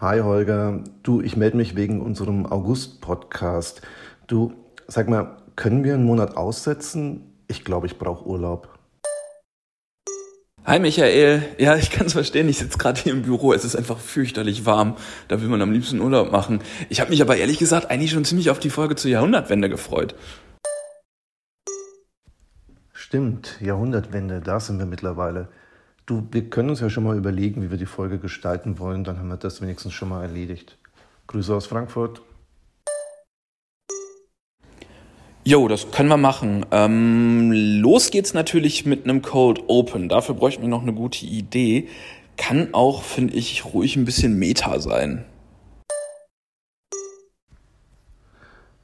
Hi Holger, du, ich melde mich wegen unserem August-Podcast. Du, sag mal, können wir einen Monat aussetzen? Ich glaube, ich brauche Urlaub. Hi Michael, ja, ich kann es verstehen, ich sitze gerade hier im Büro, es ist einfach fürchterlich warm, da will man am liebsten Urlaub machen. Ich habe mich aber ehrlich gesagt eigentlich schon ziemlich auf die Folge zur Jahrhundertwende gefreut. Stimmt, Jahrhundertwende, da sind wir mittlerweile. Du, wir können uns ja schon mal überlegen, wie wir die Folge gestalten wollen. Dann haben wir das wenigstens schon mal erledigt. Grüße aus Frankfurt. Jo, das können wir machen. Ähm, los geht's natürlich mit einem Code Open. Dafür bräuchten wir noch eine gute Idee. Kann auch, finde ich, ruhig ein bisschen Meta sein.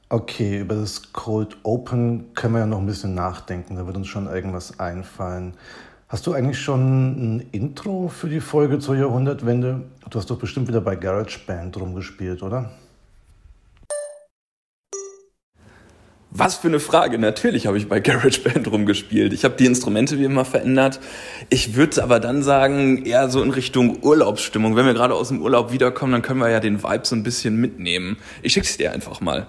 Okay, über das Cold Open können wir ja noch ein bisschen nachdenken. Da wird uns schon irgendwas einfallen. Hast du eigentlich schon ein Intro für die Folge zur Jahrhundertwende? Du hast doch bestimmt wieder bei GarageBand rumgespielt, oder? Was für eine Frage. Natürlich habe ich bei GarageBand rumgespielt. Ich habe die Instrumente wie immer verändert. Ich würde aber dann sagen, eher so in Richtung Urlaubsstimmung. Wenn wir gerade aus dem Urlaub wiederkommen, dann können wir ja den Vibe so ein bisschen mitnehmen. Ich schick's dir einfach mal.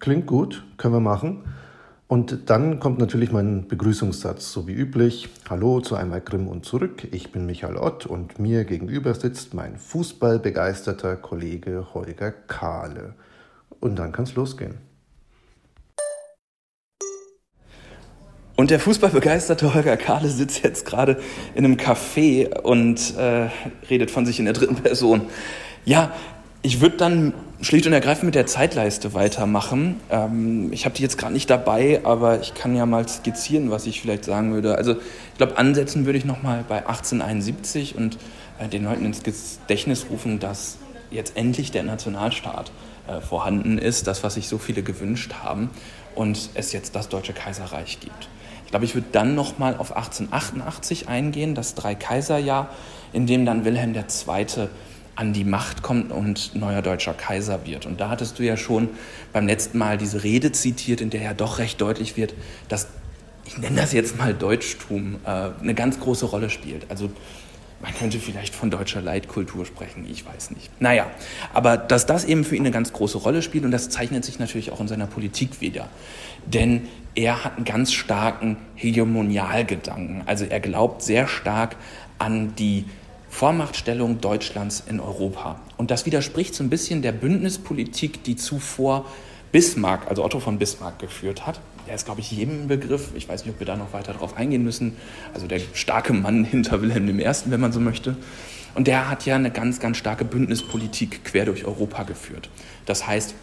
Klingt gut, können wir machen. Und dann kommt natürlich mein Begrüßungssatz, so wie üblich. Hallo zu einmal Grimm und zurück. Ich bin Michael Ott und mir gegenüber sitzt mein fußballbegeisterter Kollege Holger Kahle. Und dann kann es losgehen. Und der fußballbegeisterte Holger Kahle sitzt jetzt gerade in einem Café und äh, redet von sich in der dritten Person. Ja, ich würde dann schlicht und ergreifend mit der Zeitleiste weitermachen. Ähm, ich habe die jetzt gerade nicht dabei, aber ich kann ja mal skizzieren, was ich vielleicht sagen würde. Also ich glaube, ansetzen würde ich nochmal bei 1871 und äh, den Leuten ins Gedächtnis rufen, dass jetzt endlich der Nationalstaat äh, vorhanden ist, das, was sich so viele gewünscht haben und es jetzt das Deutsche Kaiserreich gibt. Ich glaube, ich würde dann nochmal auf 1888 eingehen, das Dreikaiserjahr, in dem dann Wilhelm II an die Macht kommt und neuer deutscher Kaiser wird. Und da hattest du ja schon beim letzten Mal diese Rede zitiert, in der ja doch recht deutlich wird, dass, ich nenne das jetzt mal Deutschtum, äh, eine ganz große Rolle spielt. Also man könnte vielleicht von deutscher Leitkultur sprechen, ich weiß nicht. Naja, aber dass das eben für ihn eine ganz große Rolle spielt und das zeichnet sich natürlich auch in seiner Politik wieder. Denn er hat einen ganz starken Hegemonialgedanken. Also er glaubt sehr stark an die Vormachtstellung Deutschlands in Europa. Und das widerspricht so ein bisschen der Bündnispolitik, die zuvor Bismarck, also Otto von Bismarck, geführt hat. Der ist, glaube ich, jedem Begriff. Ich weiß nicht, ob wir da noch weiter drauf eingehen müssen. Also der starke Mann hinter Wilhelm I., wenn man so möchte. Und der hat ja eine ganz, ganz starke Bündnispolitik quer durch Europa geführt. Das heißt,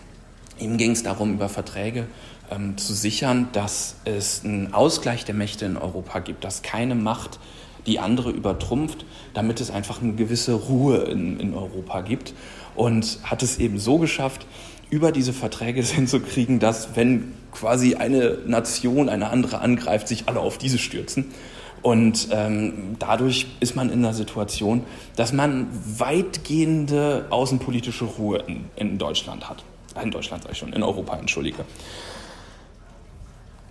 ihm ging es darum, über Verträge ähm, zu sichern, dass es einen Ausgleich der Mächte in Europa gibt, dass keine Macht die andere übertrumpft, damit es einfach eine gewisse Ruhe in, in Europa gibt. Und hat es eben so geschafft, über diese Verträge hinzukriegen, dass wenn quasi eine Nation eine andere angreift, sich alle auf diese stürzen. Und ähm, dadurch ist man in der Situation, dass man weitgehende außenpolitische Ruhe in, in Deutschland hat. In Deutschland sage ich schon, in Europa, entschuldige.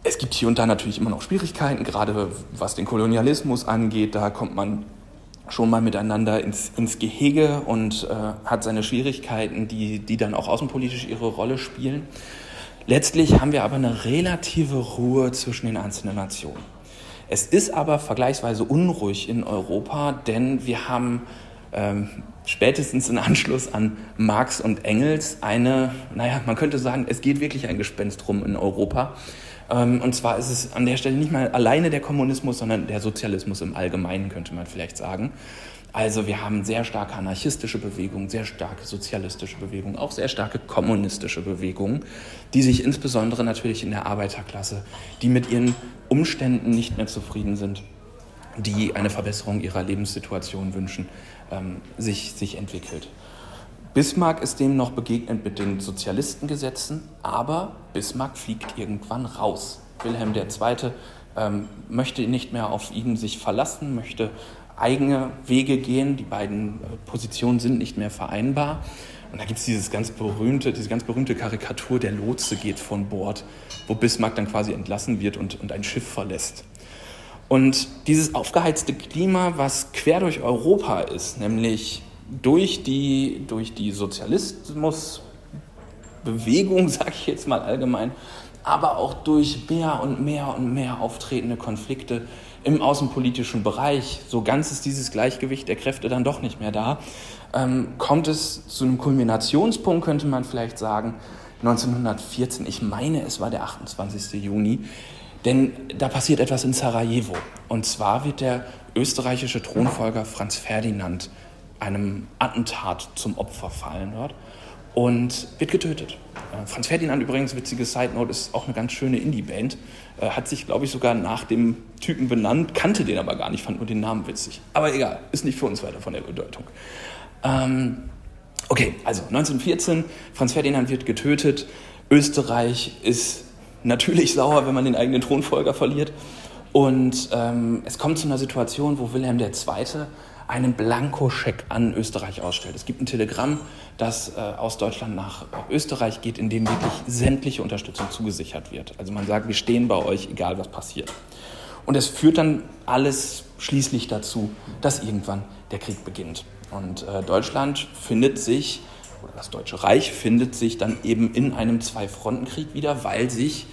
Es gibt hier und da natürlich immer noch Schwierigkeiten, gerade was den Kolonialismus angeht. Da kommt man schon mal miteinander ins, ins Gehege und äh, hat seine Schwierigkeiten, die, die dann auch außenpolitisch ihre Rolle spielen. Letztlich haben wir aber eine relative Ruhe zwischen den einzelnen Nationen. Es ist aber vergleichsweise unruhig in Europa, denn wir haben ähm, spätestens in Anschluss an Marx und Engels eine, naja, man könnte sagen, es geht wirklich ein Gespenst rum in Europa. Ähm, und zwar ist es an der Stelle nicht mal alleine der Kommunismus, sondern der Sozialismus im Allgemeinen, könnte man vielleicht sagen. Also wir haben sehr starke anarchistische Bewegungen, sehr starke sozialistische Bewegungen, auch sehr starke kommunistische Bewegungen, die sich insbesondere natürlich in der Arbeiterklasse, die mit ihren Umständen nicht mehr zufrieden sind, die eine Verbesserung ihrer Lebenssituation wünschen, ähm, sich, sich entwickelt. Bismarck ist dem noch begegnet mit den Sozialistengesetzen, aber Bismarck fliegt irgendwann raus. Wilhelm II. Ähm, möchte nicht mehr auf ihn sich verlassen, möchte eigene Wege gehen. Die beiden äh, Positionen sind nicht mehr vereinbar. Und da gibt es diese ganz berühmte Karikatur, der Lotse geht von Bord, wo Bismarck dann quasi entlassen wird und, und ein Schiff verlässt. Und dieses aufgeheizte Klima, was quer durch Europa ist, nämlich durch die, durch die Sozialismusbewegung, sage ich jetzt mal allgemein, aber auch durch mehr und mehr und mehr auftretende Konflikte im außenpolitischen Bereich, so ganz ist dieses Gleichgewicht der Kräfte dann doch nicht mehr da, ähm, kommt es zu einem Kulminationspunkt, könnte man vielleicht sagen, 1914. Ich meine, es war der 28. Juni. Denn da passiert etwas in Sarajevo. Und zwar wird der österreichische Thronfolger Franz Ferdinand einem Attentat zum Opfer fallen dort und wird getötet. Äh, Franz Ferdinand übrigens, witzige Side Note, ist auch eine ganz schöne Indie-Band. Äh, hat sich, glaube ich, sogar nach dem Typen benannt, kannte den aber gar nicht, fand nur den Namen witzig. Aber egal, ist nicht für uns weiter von der Bedeutung. Ähm, okay, also 1914, Franz Ferdinand wird getötet. Österreich ist natürlich sauer, wenn man den eigenen Thronfolger verliert. Und ähm, es kommt zu einer Situation, wo Wilhelm II einen Blankoscheck an Österreich ausstellt. Es gibt ein Telegramm, das äh, aus Deutschland nach Österreich geht, in dem wirklich sämtliche Unterstützung zugesichert wird. Also man sagt, wir stehen bei euch, egal was passiert. Und es führt dann alles schließlich dazu, dass irgendwann der Krieg beginnt. Und äh, Deutschland findet sich, oder das Deutsche Reich findet sich dann eben in einem Zwei-Fronten-Krieg wieder, weil sich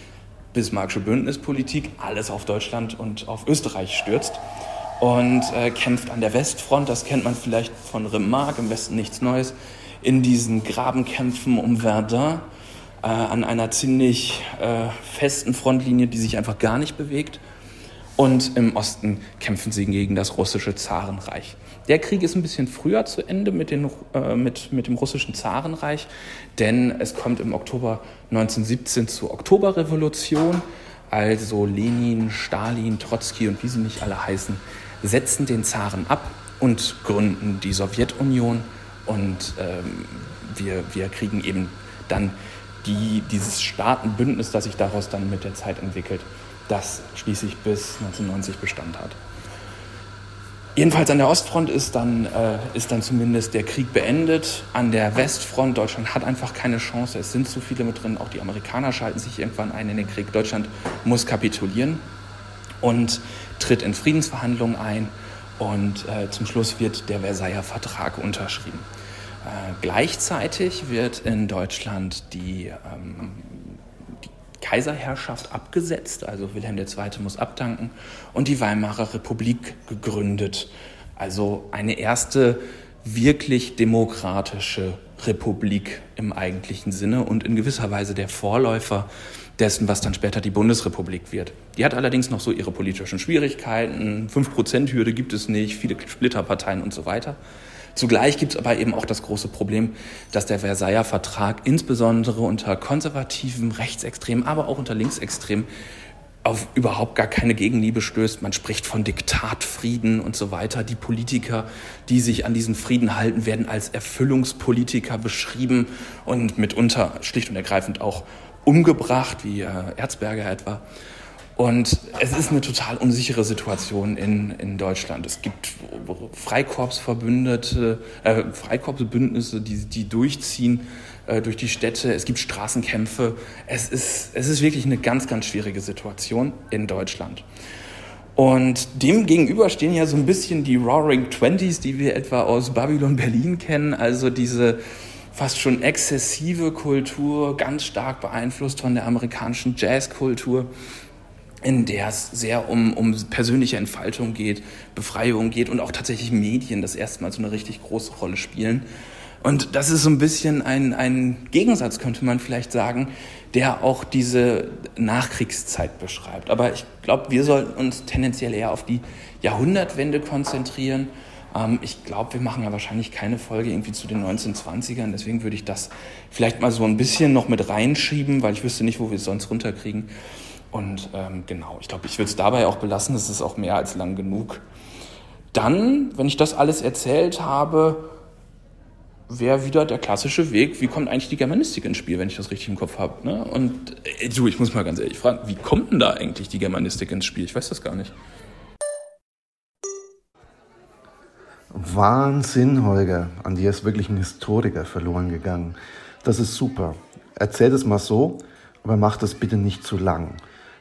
Bismarckische Bündnispolitik alles auf Deutschland und auf Österreich stürzt und äh, kämpft an der Westfront. Das kennt man vielleicht von Remarque, im Westen nichts Neues. In diesen Grabenkämpfen um Verdun äh, an einer ziemlich äh, festen Frontlinie, die sich einfach gar nicht bewegt. Und im Osten kämpfen sie gegen das russische Zarenreich. Der Krieg ist ein bisschen früher zu Ende mit, den, äh, mit, mit dem russischen Zarenreich, denn es kommt im Oktober 1917 zur Oktoberrevolution. Also Lenin, Stalin, Trotzki und wie sie nicht alle heißen, setzen den Zaren ab und gründen die Sowjetunion und ähm, wir, wir kriegen eben dann die, dieses Staatenbündnis, das sich daraus dann mit der Zeit entwickelt, das schließlich bis 1990 Bestand hat. Jedenfalls an der Ostfront ist dann, äh, ist dann zumindest der Krieg beendet. An der Westfront, Deutschland hat einfach keine Chance. Es sind zu viele mit drin. Auch die Amerikaner schalten sich irgendwann ein in den Krieg. Deutschland muss kapitulieren und tritt in Friedensverhandlungen ein und äh, zum Schluss wird der Versailler Vertrag unterschrieben. Äh, gleichzeitig wird in Deutschland die, ähm, die, Kaiserherrschaft abgesetzt, also Wilhelm II. muss abdanken und die Weimarer Republik gegründet. Also eine erste wirklich demokratische Republik im eigentlichen Sinne und in gewisser Weise der Vorläufer dessen, was dann später die Bundesrepublik wird. Die hat allerdings noch so ihre politischen Schwierigkeiten. 5%-Hürde gibt es nicht, viele Splitterparteien und so weiter. Zugleich gibt es aber eben auch das große Problem, dass der Versailler Vertrag insbesondere unter konservativen, rechtsextremen, aber auch unter linksextremen auf überhaupt gar keine Gegenliebe stößt. Man spricht von Diktatfrieden und so weiter. Die Politiker, die sich an diesen Frieden halten, werden als Erfüllungspolitiker beschrieben und mitunter schlicht und ergreifend auch umgebracht, wie äh, Erzberger etwa. Und es ist eine total unsichere Situation in, in Deutschland. Es gibt Freikorpsverbündete, äh, Freikorpsbündnisse, die, die durchziehen äh, durch die Städte. Es gibt Straßenkämpfe. Es ist, es ist wirklich eine ganz, ganz schwierige Situation in Deutschland. Und dem gegenüber stehen ja so ein bisschen die Roaring Twenties, die wir etwa aus Babylon Berlin kennen. Also diese fast schon exzessive Kultur, ganz stark beeinflusst von der amerikanischen Jazzkultur, in der es sehr um, um persönliche Entfaltung geht, Befreiung geht und auch tatsächlich Medien das erste Mal so eine richtig große Rolle spielen. Und das ist so ein bisschen ein, ein Gegensatz, könnte man vielleicht sagen, der auch diese Nachkriegszeit beschreibt. Aber ich glaube, wir sollten uns tendenziell eher auf die Jahrhundertwende konzentrieren ähm, ich glaube, wir machen ja wahrscheinlich keine Folge irgendwie zu den 1920ern. Deswegen würde ich das vielleicht mal so ein bisschen noch mit reinschieben, weil ich wüsste nicht, wo wir es sonst runterkriegen. Und ähm, genau, ich glaube, ich würde es dabei auch belassen. Das ist auch mehr als lang genug. Dann, wenn ich das alles erzählt habe, wäre wieder der klassische Weg, wie kommt eigentlich die Germanistik ins Spiel, wenn ich das richtig im Kopf habe. Ne? Und äh, du, ich muss mal ganz ehrlich fragen, wie kommt denn da eigentlich die Germanistik ins Spiel? Ich weiß das gar nicht. Wahnsinn, Holger. An dir ist wirklich ein Historiker verloren gegangen. Das ist super. Erzähl es mal so, aber mach das bitte nicht zu lang.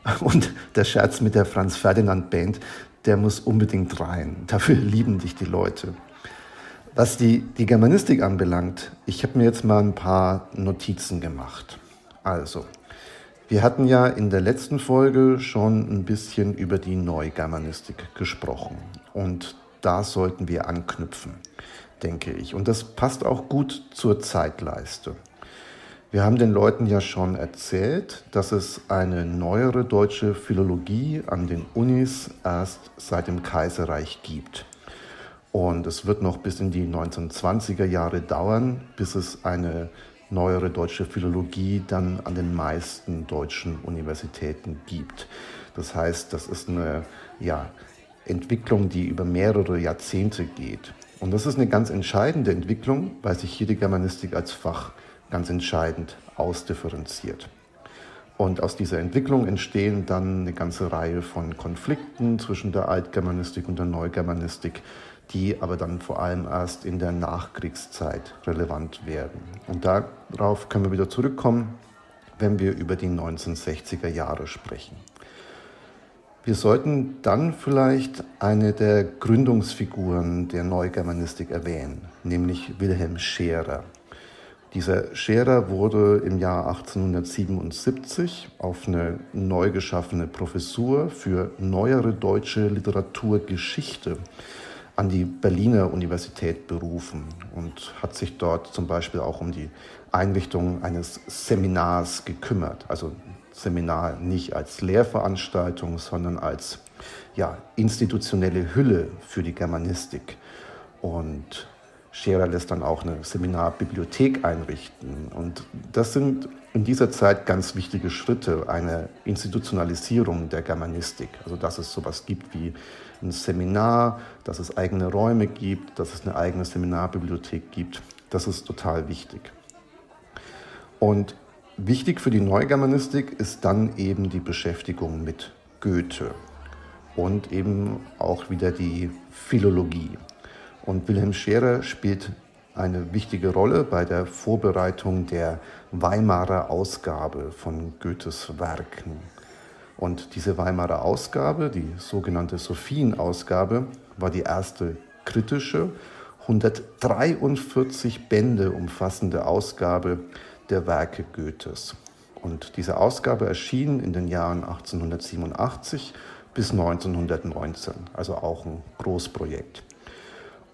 Und der Scherz mit der Franz Ferdinand Band, der muss unbedingt rein. Dafür lieben dich die Leute. Was die, die Germanistik anbelangt, ich habe mir jetzt mal ein paar Notizen gemacht. Also, wir hatten ja in der letzten Folge schon ein bisschen über die Neugermanistik gesprochen. Und da sollten wir anknüpfen, denke ich. Und das passt auch gut zur Zeitleiste. Wir haben den Leuten ja schon erzählt, dass es eine neuere deutsche Philologie an den Unis erst seit dem Kaiserreich gibt. Und es wird noch bis in die 1920er Jahre dauern, bis es eine neuere deutsche Philologie dann an den meisten deutschen Universitäten gibt. Das heißt, das ist eine ja, Entwicklung, die über mehrere Jahrzehnte geht. Und das ist eine ganz entscheidende Entwicklung, weil sich hier die Germanistik als Fach ganz entscheidend ausdifferenziert. Und aus dieser Entwicklung entstehen dann eine ganze Reihe von Konflikten zwischen der Altgermanistik und der Neugermanistik, die aber dann vor allem erst in der Nachkriegszeit relevant werden. Und darauf können wir wieder zurückkommen, wenn wir über die 1960er Jahre sprechen. Wir sollten dann vielleicht eine der Gründungsfiguren der Neugermanistik erwähnen, nämlich Wilhelm Scherer. Dieser Scherer wurde im Jahr 1877 auf eine neu geschaffene Professur für neuere deutsche Literaturgeschichte an die Berliner Universität berufen und hat sich dort zum Beispiel auch um die Einrichtung eines Seminars gekümmert. Also Seminar nicht als Lehrveranstaltung, sondern als ja, institutionelle Hülle für die Germanistik. Und Scherer lässt dann auch eine Seminarbibliothek einrichten. Und das sind in dieser Zeit ganz wichtige Schritte, eine Institutionalisierung der Germanistik. Also dass es sowas gibt wie ein Seminar, dass es eigene Räume gibt, dass es eine eigene Seminarbibliothek gibt. Das ist total wichtig. Und wichtig für die Neugermanistik ist dann eben die Beschäftigung mit Goethe und eben auch wieder die Philologie. Und Wilhelm Scherer spielt eine wichtige Rolle bei der Vorbereitung der Weimarer Ausgabe von Goethes Werken. Und diese Weimarer Ausgabe, die sogenannte Sophienausgabe, war die erste kritische, 143 Bände umfassende Ausgabe der Werke Goethes. Und diese Ausgabe erschien in den Jahren 1887 bis 1919, also auch ein Großprojekt.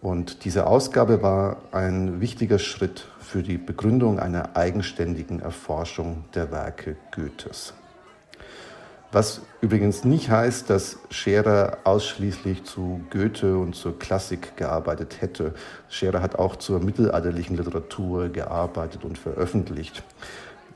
Und diese Ausgabe war ein wichtiger Schritt für die Begründung einer eigenständigen Erforschung der Werke Goethes. Was übrigens nicht heißt, dass Scherer ausschließlich zu Goethe und zur Klassik gearbeitet hätte. Scherer hat auch zur mittelalterlichen Literatur gearbeitet und veröffentlicht.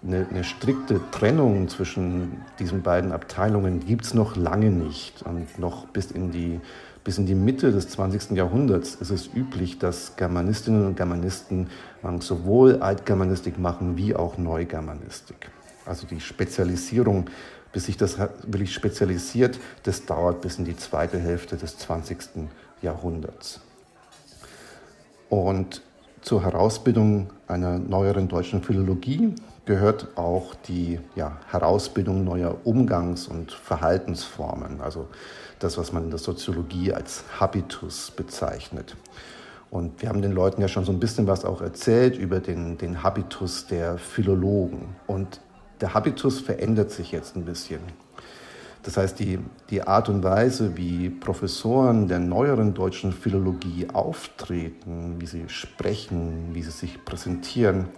Eine, eine strikte Trennung zwischen diesen beiden Abteilungen gibt es noch lange nicht. Und noch bis in die bis in die Mitte des 20. Jahrhunderts ist es üblich, dass Germanistinnen und Germanisten sowohl Altgermanistik machen wie auch Neugermanistik. Also die Spezialisierung, bis sich das wirklich spezialisiert, das dauert bis in die zweite Hälfte des 20. Jahrhunderts. Und zur Herausbildung einer neueren deutschen Philologie gehört auch die ja, Herausbildung neuer Umgangs- und Verhaltensformen. Also das, was man in der Soziologie als Habitus bezeichnet. Und wir haben den Leuten ja schon so ein bisschen was auch erzählt über den, den Habitus der Philologen. Und der Habitus verändert sich jetzt ein bisschen. Das heißt, die, die Art und Weise, wie Professoren der neueren deutschen Philologie auftreten, wie sie sprechen, wie sie sich präsentieren,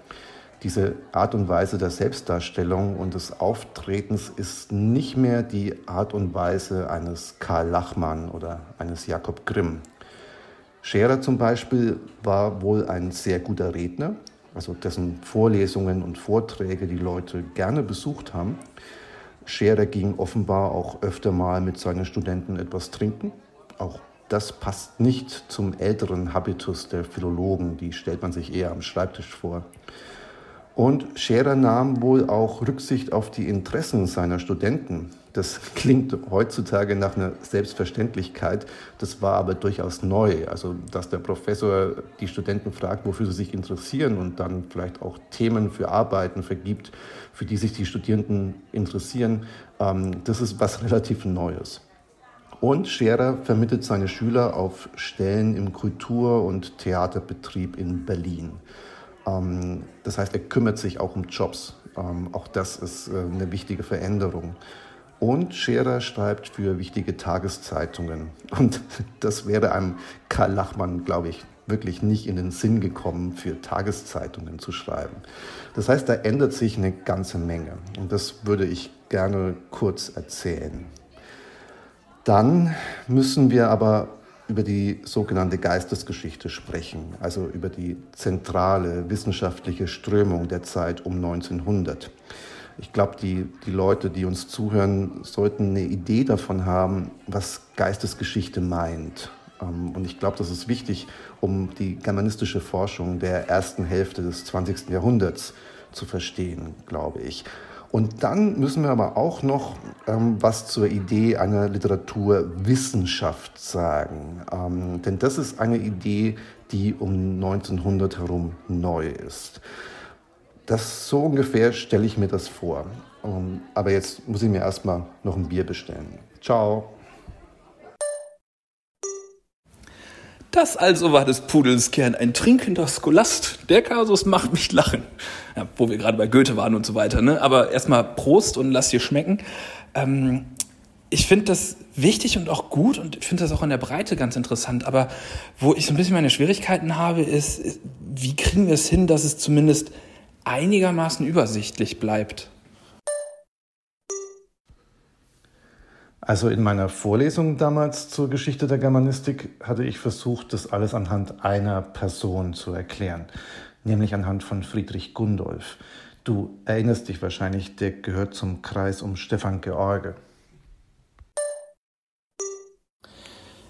diese Art und Weise der Selbstdarstellung und des Auftretens ist nicht mehr die Art und Weise eines Karl Lachmann oder eines Jakob Grimm. Scherer zum Beispiel war wohl ein sehr guter Redner, also dessen Vorlesungen und Vorträge die Leute gerne besucht haben. Scherer ging offenbar auch öfter mal mit seinen Studenten etwas trinken, auch das passt nicht zum älteren Habitus der Philologen, die stellt man sich eher am Schreibtisch vor. Und Scherer nahm wohl auch Rücksicht auf die Interessen seiner Studenten. Das klingt heutzutage nach einer Selbstverständlichkeit, das war aber durchaus neu. Also, dass der Professor die Studenten fragt, wofür sie sich interessieren und dann vielleicht auch Themen für Arbeiten vergibt, für die sich die Studierenden interessieren, ähm, das ist was relativ Neues. Und Scherer vermittelt seine Schüler auf Stellen im Kultur- und Theaterbetrieb in Berlin. Ähm, das heißt, er kümmert sich auch um Jobs. Ähm, auch das ist äh, eine wichtige Veränderung. Und Scherer schreibt für wichtige Tageszeitungen. Und das wäre einem Karl Lachmann, glaube ich, wirklich nicht in den Sinn gekommen, für Tageszeitungen zu schreiben. Das heißt, da ändert sich eine ganze Menge. Und das würde ich gerne kurz erzählen. Dann müssen wir aber über die sogenannte Geistesgeschichte sprechen, also über die zentrale wissenschaftliche Strömung der Zeit um 1900. Ich glaube, die, die Leute, die uns zuhören, sollten eine Idee davon haben, was Geistesgeschichte meint. Ähm, und ich glaube, das ist wichtig, um die germanistische Forschung der ersten Hälfte des 20. Jahrhunderts zu verstehen, glaube ich. Und dann müssen wir aber auch noch ähm, was zur Idee einer Literaturwissenschaft sagen. Ähm, denn das ist eine Idee, die um 1900 herum neu ist. Das so ungefähr stelle ich mir das vor. Ähm, aber jetzt muss ich mir erstmal noch ein Bier bestellen. Ciao. Das also war des Pudels Kern, ein trinkender Scholast. Der Kasus macht mich lachen. Ja, wo wir gerade bei Goethe waren und so weiter. Ne? Aber erstmal Prost und lass dir schmecken. Ähm, ich finde das wichtig und auch gut und ich finde das auch in der Breite ganz interessant. Aber wo ich so ein bisschen meine Schwierigkeiten habe, ist, wie kriegen wir es hin, dass es zumindest einigermaßen übersichtlich bleibt? Also in meiner Vorlesung damals zur Geschichte der Germanistik hatte ich versucht, das alles anhand einer Person zu erklären, nämlich anhand von Friedrich Gundolf. Du erinnerst dich wahrscheinlich, der gehört zum Kreis um Stefan George.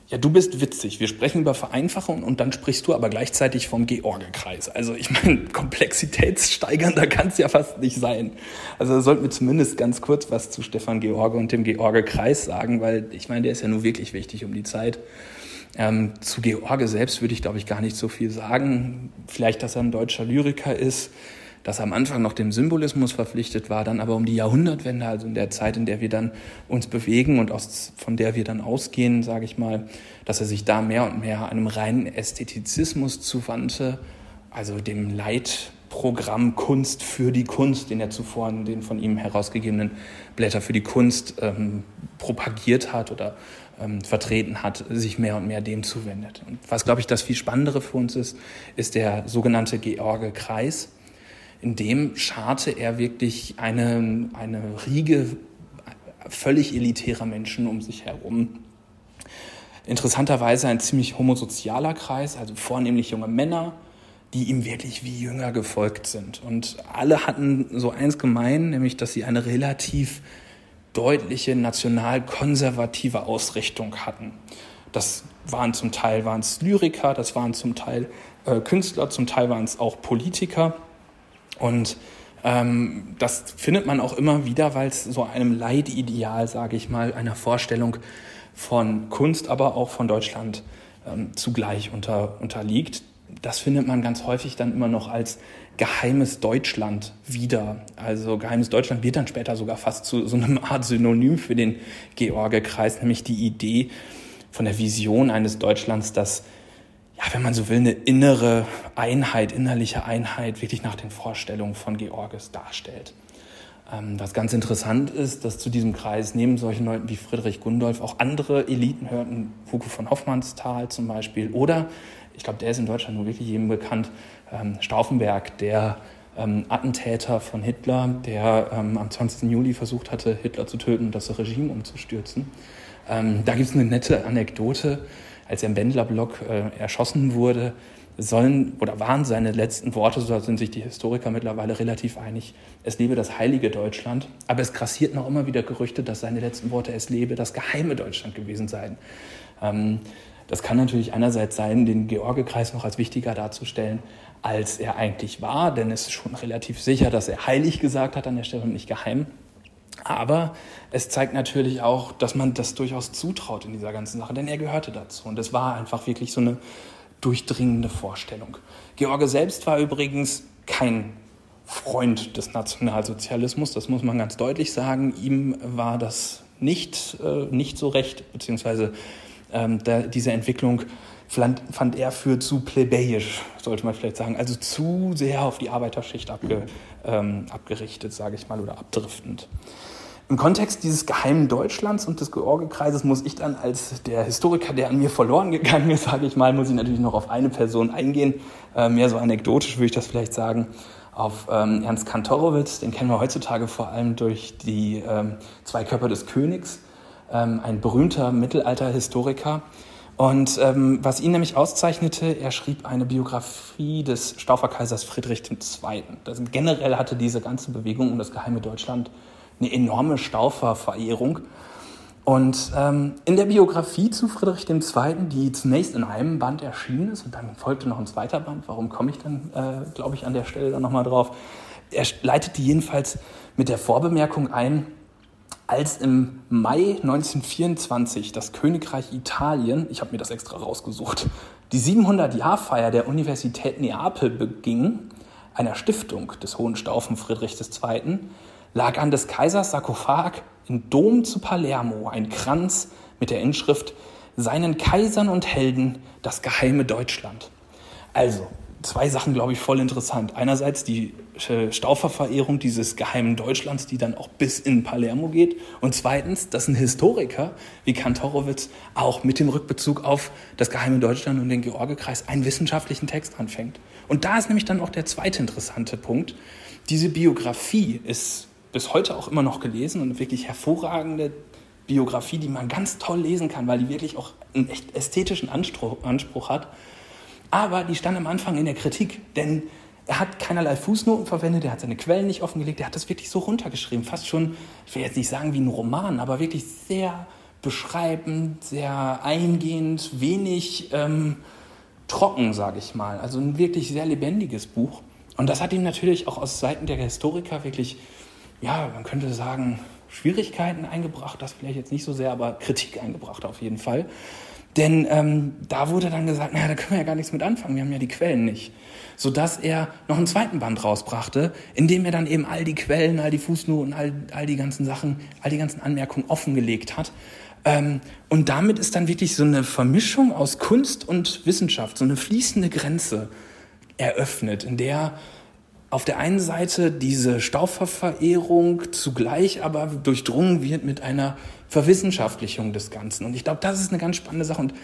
Ja, du bist witzig. Wir sprechen über Vereinfachung und dann sprichst du aber gleichzeitig vom George-Kreis. Also ich meine, komplexitätssteigernder kann es ja fast nicht sein. Also sollten wir zumindest ganz kurz was zu Stefan George und dem George-Kreis sagen, weil ich meine, der ist ja nur wirklich wichtig um die Zeit. Ähm, zu George selbst würde ich, glaube ich, gar nicht so viel sagen. Vielleicht, dass er ein deutscher Lyriker ist das am Anfang noch dem Symbolismus verpflichtet war, dann aber um die Jahrhundertwende, also in der Zeit, in der wir dann uns bewegen und aus, von der wir dann ausgehen, sage ich mal, dass er sich da mehr und mehr einem reinen Ästhetizismus zuwandte, also dem Leitprogramm Kunst für die Kunst, den er zuvor in den von ihm herausgegebenen Blätter für die Kunst ähm, propagiert hat oder ähm, vertreten hat, sich mehr und mehr dem zuwendet. Und was, glaube ich, das viel Spannendere für uns ist, ist der sogenannte George-Kreis in dem scharte er wirklich eine, eine Riege völlig elitärer Menschen um sich herum. Interessanterweise ein ziemlich homosozialer Kreis, also vornehmlich junge Männer, die ihm wirklich wie Jünger gefolgt sind. Und alle hatten so eins gemein, nämlich dass sie eine relativ deutliche nationalkonservative Ausrichtung hatten. Das waren zum Teil waren es Lyriker, das waren zum Teil äh, Künstler, zum Teil waren es auch Politiker. Und ähm, das findet man auch immer wieder, weil es so einem Leidideal, sage ich mal, einer Vorstellung von Kunst, aber auch von Deutschland ähm, zugleich unter, unterliegt. Das findet man ganz häufig dann immer noch als geheimes Deutschland wieder. Also geheimes Deutschland wird dann später sogar fast zu so einem Art Synonym für den George-Kreis, nämlich die Idee von der Vision eines Deutschlands, das wenn man so will, eine innere Einheit, innerliche Einheit wirklich nach den Vorstellungen von Georges darstellt. Ähm, was ganz interessant ist, dass zu diesem Kreis neben solchen Leuten wie Friedrich Gundolf auch andere Eliten hörten, Hugo von Hoffmannsthal zum Beispiel, oder, ich glaube, der ist in Deutschland nur wirklich jedem bekannt, ähm, Stauffenberg, der ähm, Attentäter von Hitler, der am 20. Juli versucht hatte, Hitler zu töten und das Regime umzustürzen. da gibt es eine nette Anekdote, als er im Bendlerblock äh, erschossen wurde, sollen oder waren seine letzten Worte, so sind sich die Historiker mittlerweile relativ einig, es lebe das heilige Deutschland. Aber es grassiert noch immer wieder Gerüchte, dass seine letzten Worte, es lebe das geheime Deutschland gewesen seien. Ähm, Das kann natürlich einerseits sein, den Georgekreis noch als wichtiger darzustellen, als er eigentlich war, denn es ist schon relativ sicher, dass er heilig gesagt hat an der Stelle und nicht geheim. Aber es zeigt natürlich auch, dass man das durchaus zutraut in dieser ganzen Sache, denn er gehörte dazu. Und es war einfach wirklich so eine durchdringende Vorstellung. George selbst war übrigens kein Freund des Nationalsozialismus, das muss man ganz deutlich sagen. Ihm war das nicht, äh, nicht so recht, beziehungsweise ähm, da, diese Entwicklung fand, fand, er für zu plebejisch, sollte man vielleicht sagen, also zu sehr auf die Arbeiterschicht abge, ähm, abgerichtet, sage ich mal, oder abdriftend. Im Kontext dieses geheimen Deutschlands und des Georgekreises muss ich dann als der Historiker, der an mir verloren gegangen ist, sage ich mal, muss ich natürlich noch auf eine Person eingehen. Äh, mehr so anekdotisch würde ich das vielleicht sagen. Auf ähm, Ernst Kantorowitz, den kennen wir heutzutage vor allem durch die ähm, Zwei Körper des Königs, ähm, ein berühmter Mittelalterhistoriker. Und ähm, was ihn nämlich auszeichnete, er schrieb eine Biografie des Stauferkaisers Friedrich II. Das, generell hatte diese ganze Bewegung um das geheime Deutschland eine enorme Stauferverehrung. Und ähm, in der Biografie zu Friedrich II., die zunächst in einem Band erschienen ist und dann folgte noch ein zweiter Band, warum komme ich dann, äh, glaube ich, an der Stelle dann nochmal drauf, er leitete jedenfalls mit der Vorbemerkung ein, als im Mai 1924 das Königreich Italien, ich habe mir das extra rausgesucht, die 700-Jahr-Feier der Universität Neapel beging, einer Stiftung des Hohenstaufen Friedrich II., lag an des Kaisers Sarkophag im Dom zu Palermo ein Kranz mit der Inschrift Seinen Kaisern und Helden das geheime Deutschland. Also, zwei Sachen, glaube ich, voll interessant. Einerseits die äh, Stauferverehrung dieses geheimen Deutschlands, die dann auch bis in Palermo geht. Und zweitens, dass ein Historiker wie Kantorowitz auch mit dem Rückbezug auf das geheime Deutschland und den Georgekreis einen wissenschaftlichen Text anfängt. Und da ist nämlich dann auch der zweite interessante Punkt. Diese Biografie ist bis heute auch immer noch gelesen und wirklich hervorragende Biografie, die man ganz toll lesen kann, weil die wirklich auch einen echt ästhetischen Anspruch, Anspruch hat. Aber die stand am Anfang in der Kritik, denn er hat keinerlei Fußnoten verwendet, er hat seine Quellen nicht offengelegt, er hat das wirklich so runtergeschrieben, fast schon, ich will jetzt nicht sagen wie ein Roman, aber wirklich sehr beschreibend, sehr eingehend, wenig ähm, trocken, sage ich mal. Also ein wirklich sehr lebendiges Buch. Und das hat ihm natürlich auch aus Seiten der Historiker wirklich, ja, man könnte sagen, Schwierigkeiten eingebracht, das vielleicht jetzt nicht so sehr, aber Kritik eingebracht auf jeden Fall. Denn ähm, da wurde dann gesagt, naja, da können wir ja gar nichts mit anfangen, wir haben ja die Quellen nicht. Sodass er noch einen zweiten Band rausbrachte, in dem er dann eben all die Quellen, all die Fußnoten, all, all die ganzen Sachen, all die ganzen Anmerkungen offengelegt hat. Ähm, und damit ist dann wirklich so eine Vermischung aus Kunst und Wissenschaft, so eine fließende Grenze eröffnet, in der auf der einen Seite diese Staufferverehrung zugleich aber durchdrungen wird mit einer Verwissenschaftlichung des Ganzen. Und ich glaube, das ist eine ganz spannende Sache. Und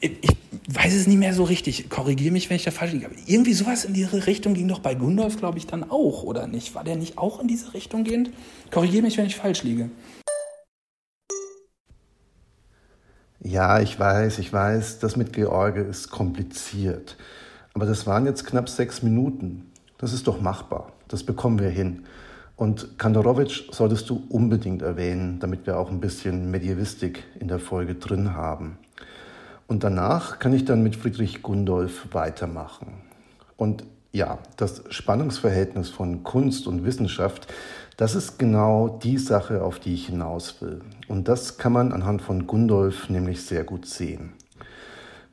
ich, weiß es nicht mehr so richtig. Korrigiere mich, wenn ich da falsch liege. Irgendwie sowas in diese Richtung ging doch bei Gundolf, glaube ich, dann auch, oder nicht? War der nicht auch in diese Richtung gehend? Korrigiere mich, wenn ich falsch liege. Ja, ich weiß, ich weiß, das mit George ist kompliziert. Aber das waren jetzt knapp sechs Minuten. Das ist doch machbar. Das bekommen wir hin. Und Kandorowitsch solltest du unbedingt erwähnen, damit wir auch ein bisschen Medievistik in der Folge drin haben. Und danach kann ich dann mit Friedrich Gundolf weitermachen. Und ja, das Spannungsverhältnis von Kunst und Wissenschaft, das ist genau die Sache, auf die ich hinaus will. Und das kann man anhand von Gundolf nämlich sehr gut sehen.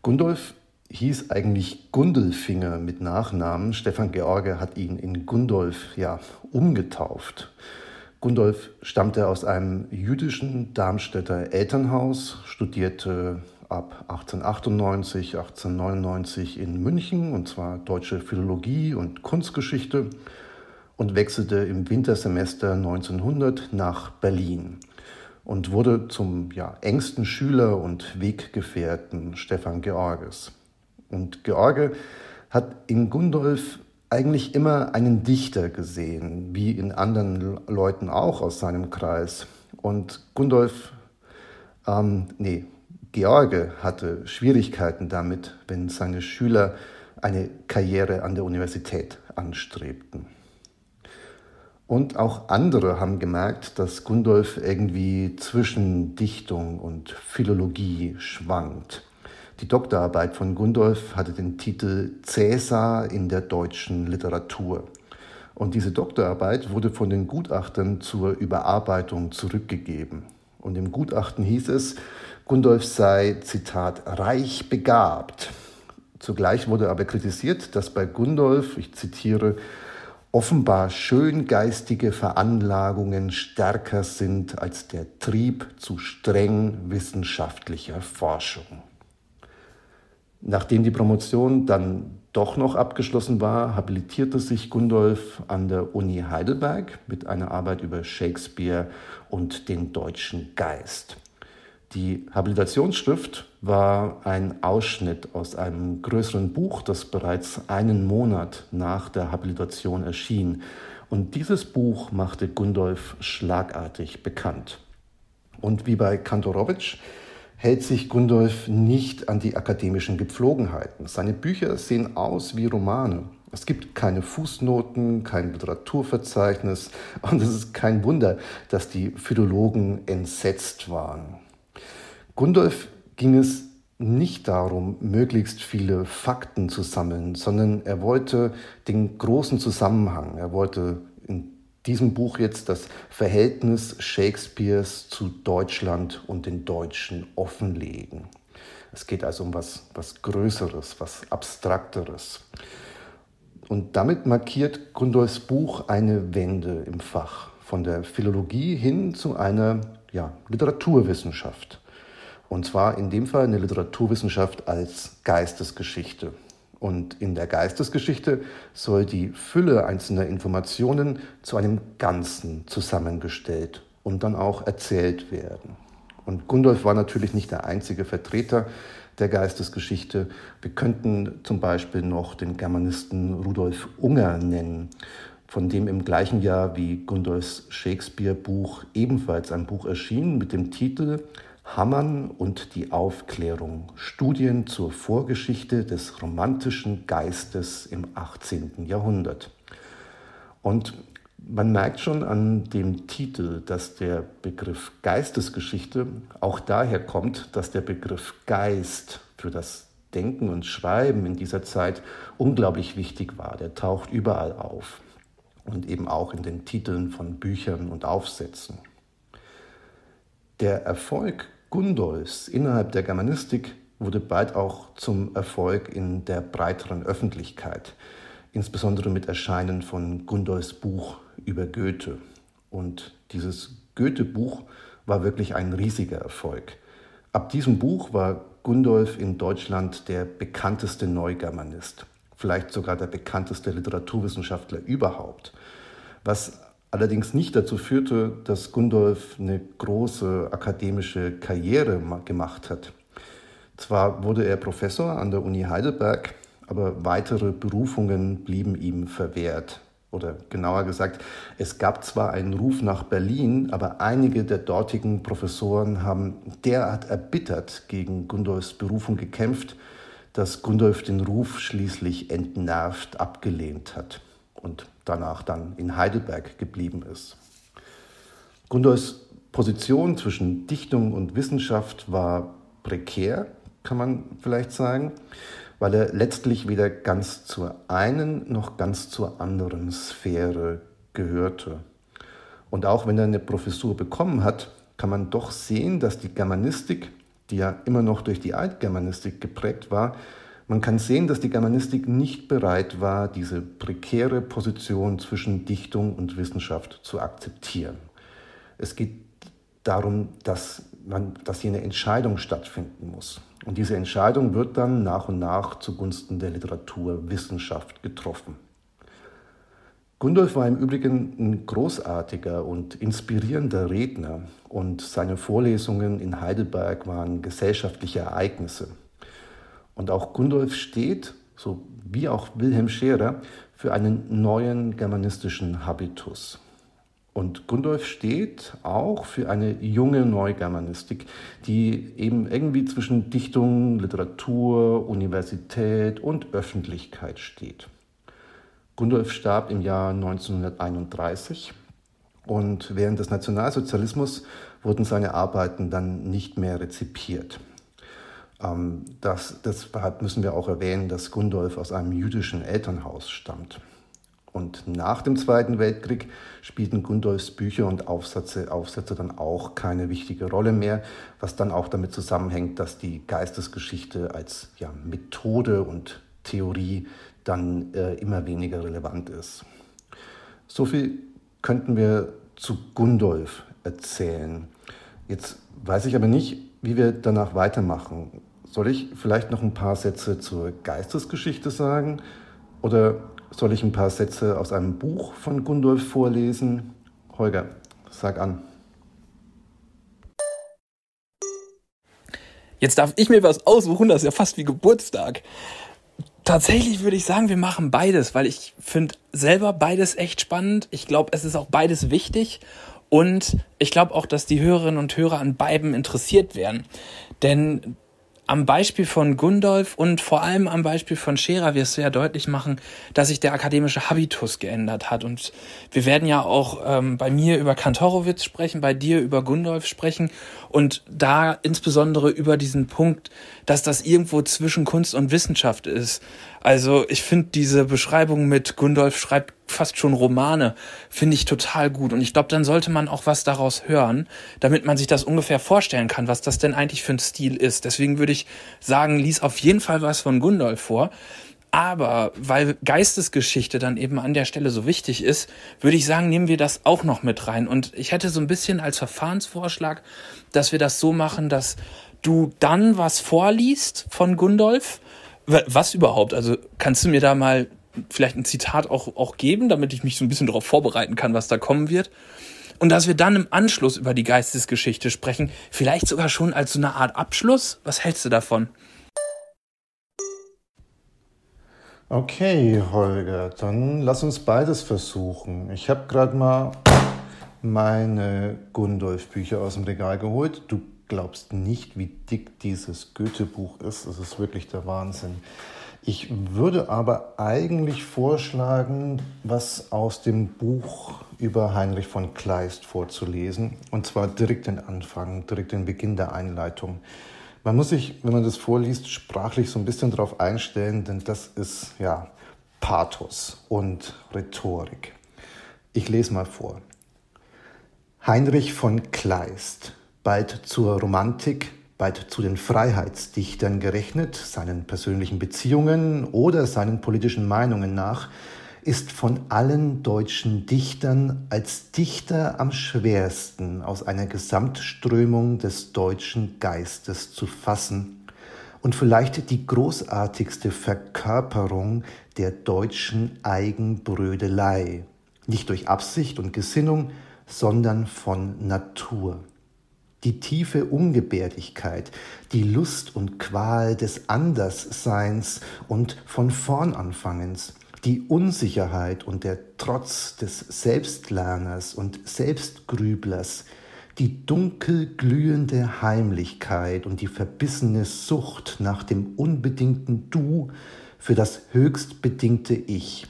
Gundolf hieß eigentlich Gundelfinger mit Nachnamen. Stefan George hat ihn in Gundolf ja umgetauft. Gundolf stammte aus einem jüdischen Darmstädter Elternhaus, studierte ab 1898, 1899 in München und zwar deutsche Philologie und Kunstgeschichte und wechselte im Wintersemester 1900 nach Berlin und wurde zum ja, engsten Schüler und Weggefährten Stefan Georges. Und George hat in Gundolf eigentlich immer einen Dichter gesehen, wie in anderen Leuten auch aus seinem Kreis. Und Gundolf, ähm, nee, George hatte Schwierigkeiten damit, wenn seine Schüler eine Karriere an der Universität anstrebten. Und auch andere haben gemerkt, dass Gundolf irgendwie zwischen Dichtung und Philologie schwankt. Die Doktorarbeit von Gundolf hatte den Titel Cäsar in der deutschen Literatur. Und diese Doktorarbeit wurde von den Gutachtern zur Überarbeitung zurückgegeben. Und im Gutachten hieß es, Gundolf sei, Zitat, reich begabt. Zugleich wurde aber kritisiert, dass bei Gundolf, ich zitiere, offenbar schöngeistige Veranlagungen stärker sind als der Trieb zu streng wissenschaftlicher Forschung. Nachdem die Promotion dann doch noch abgeschlossen war, habilitierte sich Gundolf an der Uni Heidelberg mit einer Arbeit über Shakespeare und den deutschen Geist. Die Habilitationsschrift war ein Ausschnitt aus einem größeren Buch, das bereits einen Monat nach der Habilitation erschien. Und dieses Buch machte Gundolf schlagartig bekannt. Und wie bei Kantorowitsch hält sich Gundolf nicht an die akademischen Gepflogenheiten. Seine Bücher sehen aus wie Romane. Es gibt keine Fußnoten, kein Literaturverzeichnis und es ist kein Wunder, dass die Philologen entsetzt waren. Gundolf ging es nicht darum, möglichst viele Fakten zu sammeln, sondern er wollte den großen Zusammenhang, er wollte in diesem Buch jetzt das Verhältnis Shakespeares zu Deutschland und den Deutschen offenlegen. Es geht also um was, was Größeres, was Abstrakteres. Und damit markiert Gundolfs Buch eine Wende im Fach, von der Philologie hin zu einer ja, Literaturwissenschaft. Und zwar in dem Fall eine Literaturwissenschaft als Geistesgeschichte. Und in der Geistesgeschichte soll die Fülle einzelner Informationen zu einem Ganzen zusammengestellt und dann auch erzählt werden. Und Gundolf war natürlich nicht der einzige Vertreter der Geistesgeschichte. Wir könnten zum Beispiel noch den Germanisten Rudolf Unger nennen, von dem im gleichen Jahr wie Gundolfs Shakespeare-Buch ebenfalls ein Buch erschien mit dem Titel Hammern und die Aufklärung. Studien zur Vorgeschichte des romantischen Geistes im 18. Jahrhundert. Und man merkt schon an dem Titel, dass der Begriff Geistesgeschichte auch daher kommt, dass der Begriff Geist für das Denken und Schreiben in dieser Zeit unglaublich wichtig war. Der taucht überall auf und eben auch in den Titeln von Büchern und Aufsätzen. Der Erfolg Gundolfs innerhalb der Germanistik wurde bald auch zum Erfolg in der breiteren Öffentlichkeit, insbesondere mit Erscheinen von Gundolfs Buch über Goethe. Und dieses Goethe-Buch war wirklich ein riesiger Erfolg. Ab diesem Buch war Gundolf in Deutschland der bekannteste Neugermanist, vielleicht sogar der bekannteste Literaturwissenschaftler überhaupt, was allerdings nicht dazu führte, dass Gundolf eine große akademische Karriere gemacht hat. Zwar wurde er Professor an der Uni Heidelberg, aber weitere Berufungen blieben ihm verwehrt. Oder genauer gesagt, es gab zwar einen Ruf nach Berlin, aber einige der dortigen Professoren haben derart erbittert gegen Gundolfs Berufung gekämpft, dass Gundolf den Ruf schließlich entnervt abgelehnt hat. Und danach dann in Heidelberg geblieben ist. Gundolfs Position zwischen Dichtung und Wissenschaft war prekär, kann man vielleicht sagen, weil er letztlich weder ganz zur einen noch ganz zur anderen Sphäre gehörte. Und auch wenn er eine Professur bekommen hat, kann man doch sehen, dass die Germanistik, die ja immer noch durch die Altgermanistik geprägt war, man kann sehen, dass die Germanistik nicht bereit war, diese prekäre Position zwischen Dichtung und Wissenschaft zu akzeptieren. Es geht darum, dass, man, dass hier eine Entscheidung stattfinden muss. Und diese Entscheidung wird dann nach und nach zugunsten der Literaturwissenschaft getroffen. Gundolf war im Übrigen ein großartiger und inspirierender Redner und seine Vorlesungen in Heidelberg waren gesellschaftliche Ereignisse. Und auch Gundolf steht, so wie auch Wilhelm Scherer, für einen neuen germanistischen Habitus. Und Gundolf steht auch für eine junge Neugermanistik, die eben irgendwie zwischen Dichtung, Literatur, Universität und Öffentlichkeit steht. Gundolf starb im Jahr 1931 und während des Nationalsozialismus wurden seine Arbeiten dann nicht mehr rezipiert. Ähm, das, deshalb müssen wir auch erwähnen, dass Gundolf aus einem jüdischen Elternhaus stammt. Und nach dem Zweiten Weltkrieg spielten Gundolfs Bücher und Aufsätze, Aufsätze dann auch keine wichtige Rolle mehr, was dann auch damit zusammenhängt, dass die Geistesgeschichte als ja, Methode und Theorie dann äh, immer weniger relevant ist. So viel könnten wir zu Gundolf erzählen. Jetzt weiß ich aber nicht, wie wir danach weitermachen. Soll ich vielleicht noch ein paar Sätze zur Geistesgeschichte sagen? Oder soll ich ein paar Sätze aus einem Buch von Gundolf vorlesen? Holger, sag an. Jetzt darf ich mir was aussuchen, das ist ja fast wie Geburtstag. Tatsächlich würde ich sagen, wir machen beides, weil ich finde selber beides echt spannend. Ich glaube, es ist auch beides wichtig und ich glaube auch, dass die Hörerinnen und Hörer an beiden interessiert werden. Denn am Beispiel von Gundolf und vor allem am Beispiel von Scherer wirst du ja deutlich machen, dass sich der akademische Habitus geändert hat. Und wir werden ja auch ähm, bei mir über Kantorowitz sprechen, bei dir über Gundolf sprechen und da insbesondere über diesen Punkt, dass das irgendwo zwischen Kunst und Wissenschaft ist. Also ich finde diese Beschreibung mit Gundolf schreibt fast schon Romane, finde ich total gut. Und ich glaube, dann sollte man auch was daraus hören, damit man sich das ungefähr vorstellen kann, was das denn eigentlich für ein Stil ist. Deswegen würde ich sagen, lies auf jeden Fall was von Gundolf vor. Aber weil Geistesgeschichte dann eben an der Stelle so wichtig ist, würde ich sagen, nehmen wir das auch noch mit rein. Und ich hätte so ein bisschen als Verfahrensvorschlag, dass wir das so machen, dass du dann was vorliest von Gundolf. Was überhaupt? Also kannst du mir da mal vielleicht ein Zitat auch, auch geben, damit ich mich so ein bisschen darauf vorbereiten kann, was da kommen wird? Und dass wir dann im Anschluss über die Geistesgeschichte sprechen, vielleicht sogar schon als so eine Art Abschluss. Was hältst du davon? Okay, Holger, dann lass uns beides versuchen. Ich habe gerade mal meine Gundolf-Bücher aus dem Regal geholt. Du glaubst nicht, wie dick dieses Goethe-Buch ist. Das ist wirklich der Wahnsinn. Ich würde aber eigentlich vorschlagen, was aus dem Buch über Heinrich von Kleist vorzulesen. Und zwar direkt den Anfang, direkt den Beginn der Einleitung. Man muss sich, wenn man das vorliest, sprachlich so ein bisschen darauf einstellen, denn das ist ja Pathos und Rhetorik. Ich lese mal vor. Heinrich von Kleist, bald zur Romantik, bald zu den Freiheitsdichtern gerechnet, seinen persönlichen Beziehungen oder seinen politischen Meinungen nach, ist von allen deutschen Dichtern als Dichter am schwersten aus einer Gesamtströmung des deutschen Geistes zu fassen und vielleicht die großartigste Verkörperung der deutschen Eigenbrödelei, nicht durch Absicht und Gesinnung, sondern von Natur. Die tiefe Ungebärdigkeit, die Lust und Qual des Andersseins und von vorn Anfangens, die Unsicherheit und der Trotz des Selbstlerners und Selbstgrüblers, die dunkel glühende Heimlichkeit und die verbissene Sucht nach dem unbedingten Du für das höchst bedingte Ich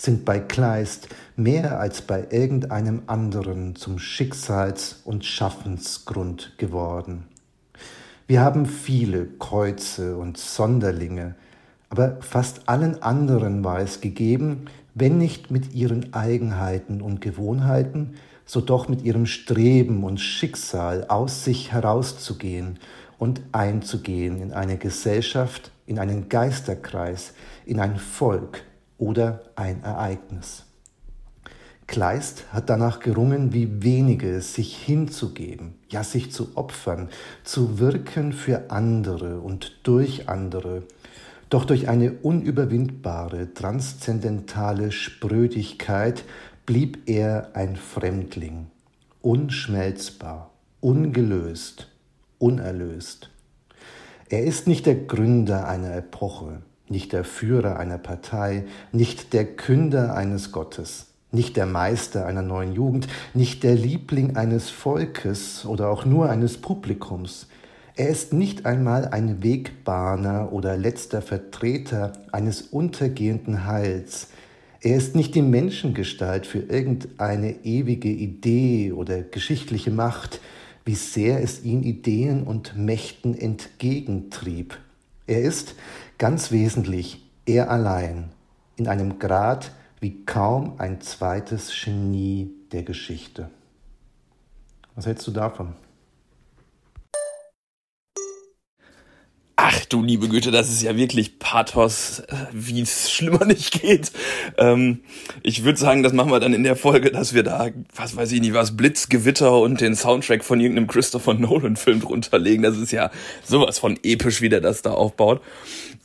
sind bei Kleist mehr als bei irgendeinem anderen zum Schicksals- und Schaffensgrund geworden. Wir haben viele Kreuze und Sonderlinge, aber fast allen anderen war es gegeben, wenn nicht mit ihren Eigenheiten und Gewohnheiten, so doch mit ihrem Streben und Schicksal aus sich herauszugehen und einzugehen in eine Gesellschaft, in einen Geisterkreis, in ein Volk oder ein Ereignis. Kleist hat danach gerungen, wie wenige sich hinzugeben, ja sich zu opfern, zu wirken für andere und durch andere, doch durch eine unüberwindbare, transzendentale Sprödigkeit blieb er ein Fremdling, unschmelzbar, ungelöst, unerlöst. Er ist nicht der Gründer einer Epoche, nicht der Führer einer Partei, nicht der Künder eines Gottes, nicht der Meister einer neuen Jugend, nicht der Liebling eines Volkes oder auch nur eines Publikums. Er ist nicht einmal ein Wegbahner oder letzter Vertreter eines untergehenden Heils. Er ist nicht die Menschengestalt für irgendeine ewige Idee oder geschichtliche Macht, wie sehr es ihn Ideen und Mächten entgegentrieb. Er ist ganz wesentlich er allein, in einem Grad wie kaum ein zweites Genie der Geschichte. Was hältst du davon? Du liebe Güte, das ist ja wirklich Pathos, äh, wie es schlimmer nicht geht. Ähm, ich würde sagen, das machen wir dann in der Folge, dass wir da, was weiß ich nicht, was Blitz, Gewitter und den Soundtrack von irgendeinem Christopher Nolan-Film drunter legen. Das ist ja sowas von episch, wie der das da aufbaut.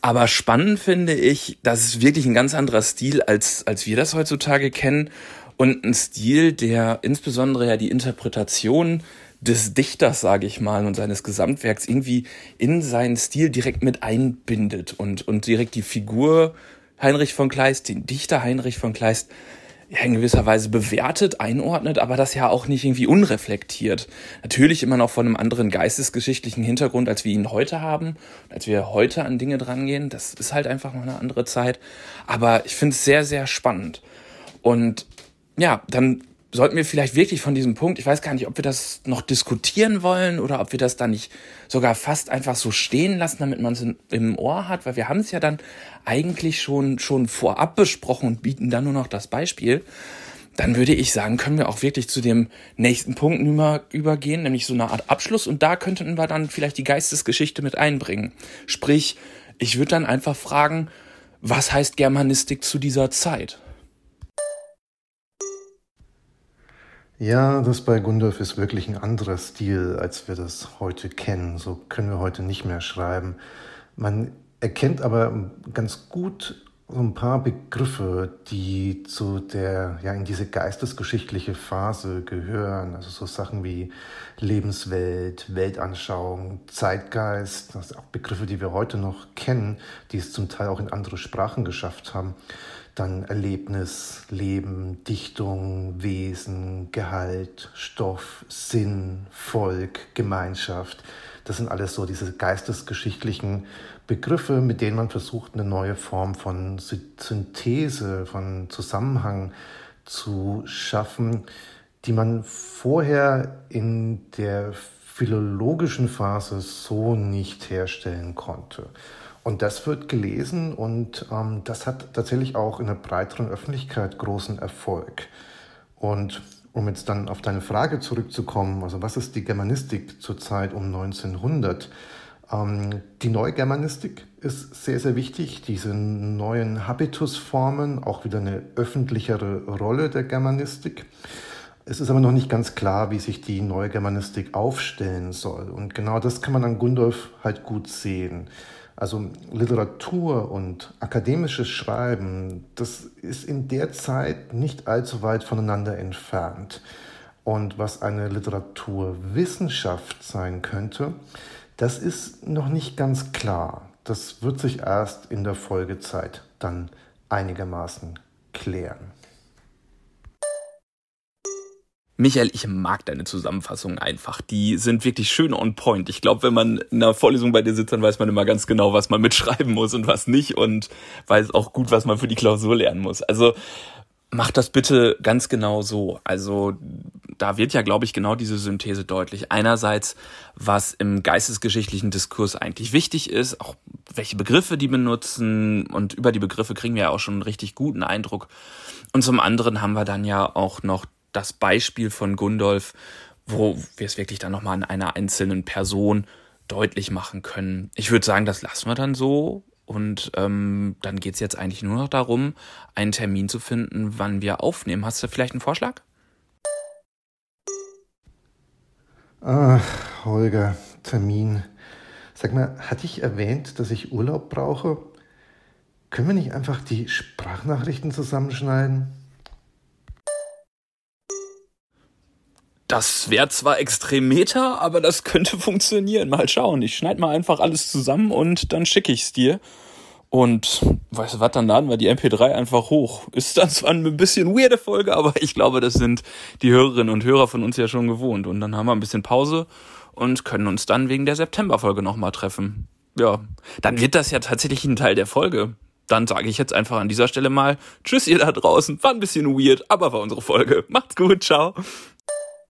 Aber spannend finde ich, das ist wirklich ein ganz anderer Stil, als, als wir das heutzutage kennen. Und ein Stil, der insbesondere ja die Interpretation des Dichters, sage ich mal, und seines Gesamtwerks irgendwie in seinen Stil direkt mit einbindet und, und direkt die Figur Heinrich von Kleist, den Dichter Heinrich von Kleist, ja, in gewisser Weise bewertet, einordnet, aber das ja auch nicht irgendwie unreflektiert. Natürlich immer noch von einem anderen geistesgeschichtlichen Hintergrund, als wir ihn heute haben, als wir heute an Dinge drangehen. Das ist halt einfach noch eine andere Zeit. Aber ich finde es sehr, sehr spannend. Und ja, dann sollten wir vielleicht wirklich von diesem Punkt, ich weiß gar nicht, ob wir das noch diskutieren wollen oder ob wir das dann nicht sogar fast einfach so stehen lassen, damit man es im Ohr hat, weil wir haben es ja dann eigentlich schon, schon vorab besprochen und bieten dann nur noch das Beispiel. Dann würde ich sagen, können wir auch wirklich zu dem nächsten Punkt über, übergehen, nämlich so eine Art Abschluss und da könnten wir dann vielleicht die Geistesgeschichte mit einbringen. Sprich, ich würde dann einfach fragen, was heißt Germanistik zu dieser Zeit? Ja, das bei Gundolf ist wirklich ein anderer Stil, als wir das heute kennen. So können wir heute nicht mehr schreiben. Man erkennt aber ganz gut so ein paar Begriffe, die zu der, ja, in diese geistesgeschichtliche Phase gehören. Also so Sachen wie Lebenswelt, Weltanschauung, Zeitgeist. Das sind auch Begriffe, die wir heute noch kennen, die es zum Teil auch in andere Sprachen geschafft haben dann Erlebnis, Leben, Dichtung, Wesen, Gehalt, Stoff, Sinn, Volk, Gemeinschaft. Das sind alles so diese geistesgeschichtlichen Begriffe, mit denen man versucht, eine neue Form von Synthese, von Zusammenhang zu schaffen, die man vorher in der philologischen Phase so nicht herstellen konnte. Und das wird gelesen und ähm, das hat tatsächlich auch in der breiteren Öffentlichkeit großen Erfolg. Und um jetzt dann auf deine Frage zurückzukommen, also was ist die Germanistik zur Zeit um 1900? Ähm, die Neugermanistik ist sehr, sehr wichtig. Diese neuen Habitusformen, auch wieder eine öffentlichere Rolle der Germanistik. Es ist aber noch nicht ganz klar, wie sich die neue Germanistik aufstellen soll. Und genau das kann man an Gundolf halt gut sehen. Also Literatur und akademisches Schreiben, das ist in der Zeit nicht allzu weit voneinander entfernt. Und was eine Literaturwissenschaft sein könnte, das ist noch nicht ganz klar. Das wird sich erst in der Folgezeit dann einigermaßen klären. Michael, ich mag deine Zusammenfassungen einfach. Die sind wirklich schön on point. Ich glaube, wenn man in einer Vorlesung bei dir sitzt, dann weiß man immer ganz genau, was man mitschreiben muss und was nicht und weiß auch gut, was man für die Klausur lernen muss. Also mach das bitte ganz genau so. Also da wird ja, glaube ich, genau diese Synthese deutlich. Einerseits, was im geistesgeschichtlichen Diskurs eigentlich wichtig ist, auch welche Begriffe die benutzen und über die Begriffe kriegen wir ja auch schon einen richtig guten Eindruck. Und zum anderen haben wir dann ja auch noch das Beispiel von Gundolf, wo wir es wirklich dann nochmal an einer einzelnen Person deutlich machen können. Ich würde sagen, das lassen wir dann so. Und ähm, dann geht es jetzt eigentlich nur noch darum, einen Termin zu finden, wann wir aufnehmen. Hast du vielleicht einen Vorschlag? Ach, Holger, Termin. Sag mal, hatte ich erwähnt, dass ich Urlaub brauche? Können wir nicht einfach die Sprachnachrichten zusammenschneiden? Das wäre zwar extrem meta, aber das könnte funktionieren. Mal schauen. Ich schneide mal einfach alles zusammen und dann schicke ich's dir. Und weißt du was, dann laden wir die MP3 einfach hoch. Ist dann zwar eine bisschen weirde Folge, aber ich glaube, das sind die Hörerinnen und Hörer von uns ja schon gewohnt. Und dann haben wir ein bisschen Pause und können uns dann wegen der Septemberfolge nochmal treffen. Ja, dann wird das ja tatsächlich ein Teil der Folge. Dann sage ich jetzt einfach an dieser Stelle mal Tschüss ihr da draußen. War ein bisschen weird, aber war unsere Folge. Macht's gut, ciao.